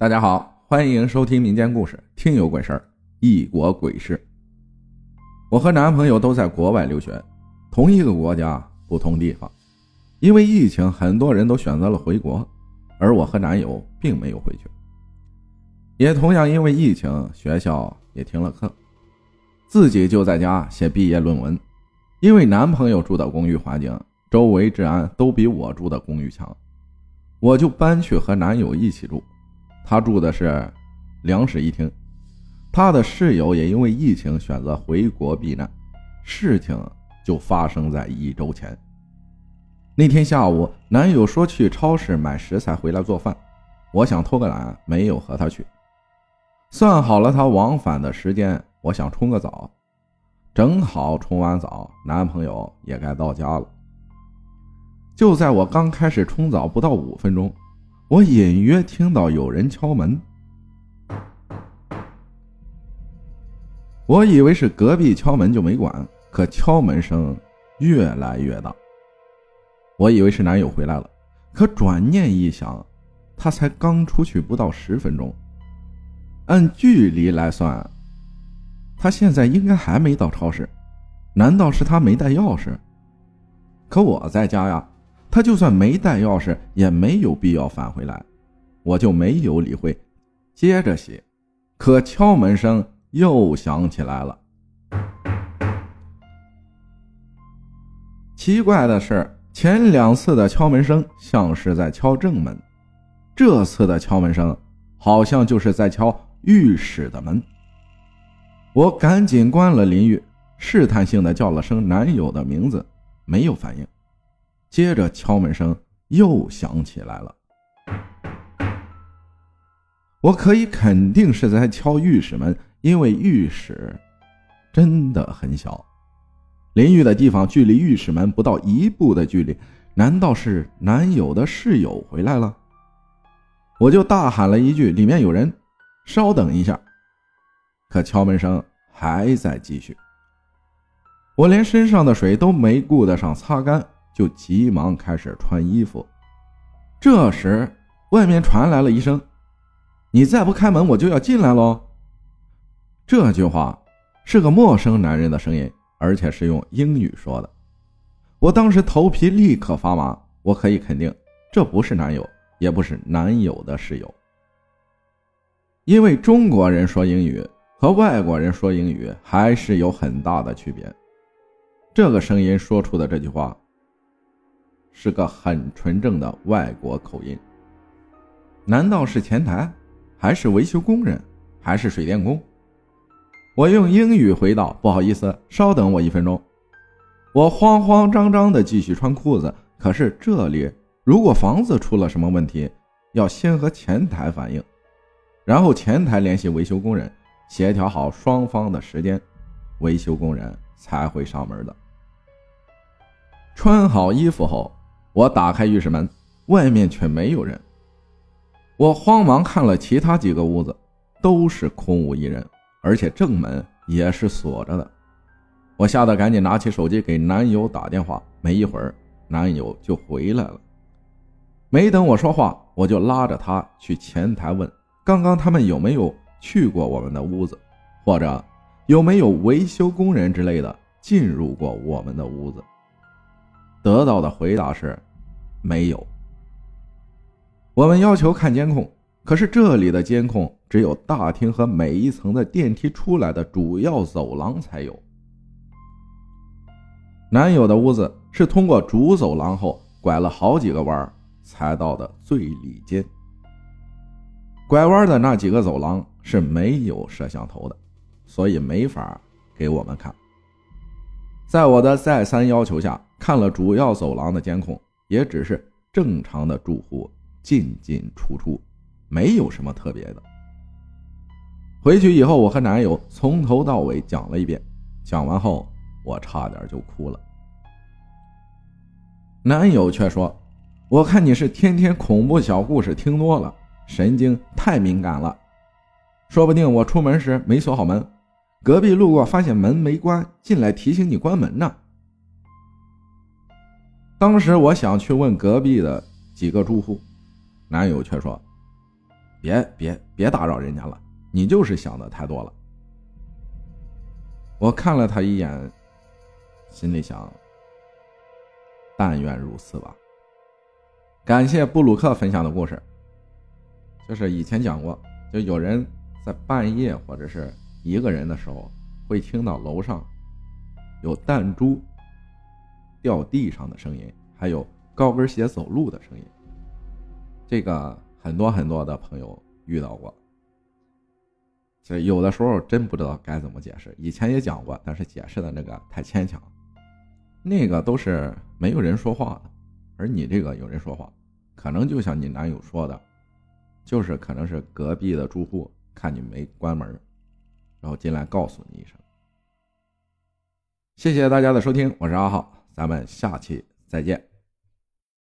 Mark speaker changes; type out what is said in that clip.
Speaker 1: 大家好，欢迎收听民间故事《听有鬼事儿》，异国鬼事。我和男朋友都在国外留学，同一个国家，不同地方。因为疫情，很多人都选择了回国，而我和男友并没有回去。也同样因为疫情，学校也停了课，自己就在家写毕业论文。因为男朋友住的公寓环境，周围治安都比我住的公寓强，我就搬去和男友一起住。他住的是两室一厅，他的室友也因为疫情选择回国避难。事情就发生在一周前。那天下午，男友说去超市买食材回来做饭，我想偷个懒，没有和他去。算好了他往返的时间，我想冲个澡，正好冲完澡，男朋友也该到家了。就在我刚开始冲澡不到五分钟。我隐约听到有人敲门，我以为是隔壁敲门就没管，可敲门声越来越大。我以为是男友回来了，可转念一想，他才刚出去不到十分钟，按距离来算，他现在应该还没到超市，难道是他没带钥匙？可我在家呀。他就算没带钥匙，也没有必要返回来，我就没有理会，接着写。可敲门声又响起来了。奇怪的是，前两次的敲门声像是在敲正门，这次的敲门声好像就是在敲浴室的门。我赶紧关了淋浴，试探性的叫了声男友的名字，没有反应。接着敲门声又响起来了，我可以肯定是在敲浴室门，因为浴室真的很小，淋浴的地方距离浴室门不到一步的距离。难道是男友的室友回来了？我就大喊了一句：“里面有人，稍等一下。”可敲门声还在继续，我连身上的水都没顾得上擦干。就急忙开始穿衣服，这时外面传来了一声：“你再不开门，我就要进来喽。”这句话是个陌生男人的声音，而且是用英语说的。我当时头皮立刻发麻，我可以肯定，这不是男友，也不是男友的室友，因为中国人说英语和外国人说英语还是有很大的区别。这个声音说出的这句话。是个很纯正的外国口音。难道是前台，还是维修工人，还是水电工？我用英语回道：“不好意思，稍等我一分钟。”我慌慌张张地继续穿裤子。可是这里如果房子出了什么问题，要先和前台反映，然后前台联系维修工人，协调好双方的时间，维修工人才会上门的。穿好衣服后。我打开浴室门，外面却没有人。我慌忙看了其他几个屋子，都是空无一人，而且正门也是锁着的。我吓得赶紧拿起手机给男友打电话，没一会儿，男友就回来了。没等我说话，我就拉着他去前台问：刚刚他们有没有去过我们的屋子，或者有没有维修工人之类的进入过我们的屋子？得到的回答是。没有。我们要求看监控，可是这里的监控只有大厅和每一层的电梯出来的主要走廊才有。男友的屋子是通过主走廊后拐了好几个弯才到的最里间。拐弯的那几个走廊是没有摄像头的，所以没法给我们看。在我的再三要求下，看了主要走廊的监控。也只是正常的住户进进出出，没有什么特别的。回去以后，我和男友从头到尾讲了一遍，讲完后我差点就哭了。男友却说：“我看你是天天恐怖小故事听多了，神经太敏感了。说不定我出门时没锁好门，隔壁路过发现门没关，进来提醒你关门呢。”当时我想去问隔壁的几个住户，男友却说：“别别别打扰人家了，你就是想的太多了。我看了他一眼，心里想：但愿如此吧。感谢布鲁克分享的故事，就是以前讲过，就有人在半夜或者是一个人的时候，会听到楼上有弹珠掉地上的声音，还有高跟鞋走路的声音。这个很多很多的朋友遇到过。这有的时候真不知道该怎么解释，以前也讲过，但是解释的那个太牵强。那个都是没有人说话的，而你这个有人说话，可能就像你男友说的，就是可能是隔壁的住户看你没关门，然后进来告诉你一声。谢谢大家的收听，我是阿浩，咱们下期再见。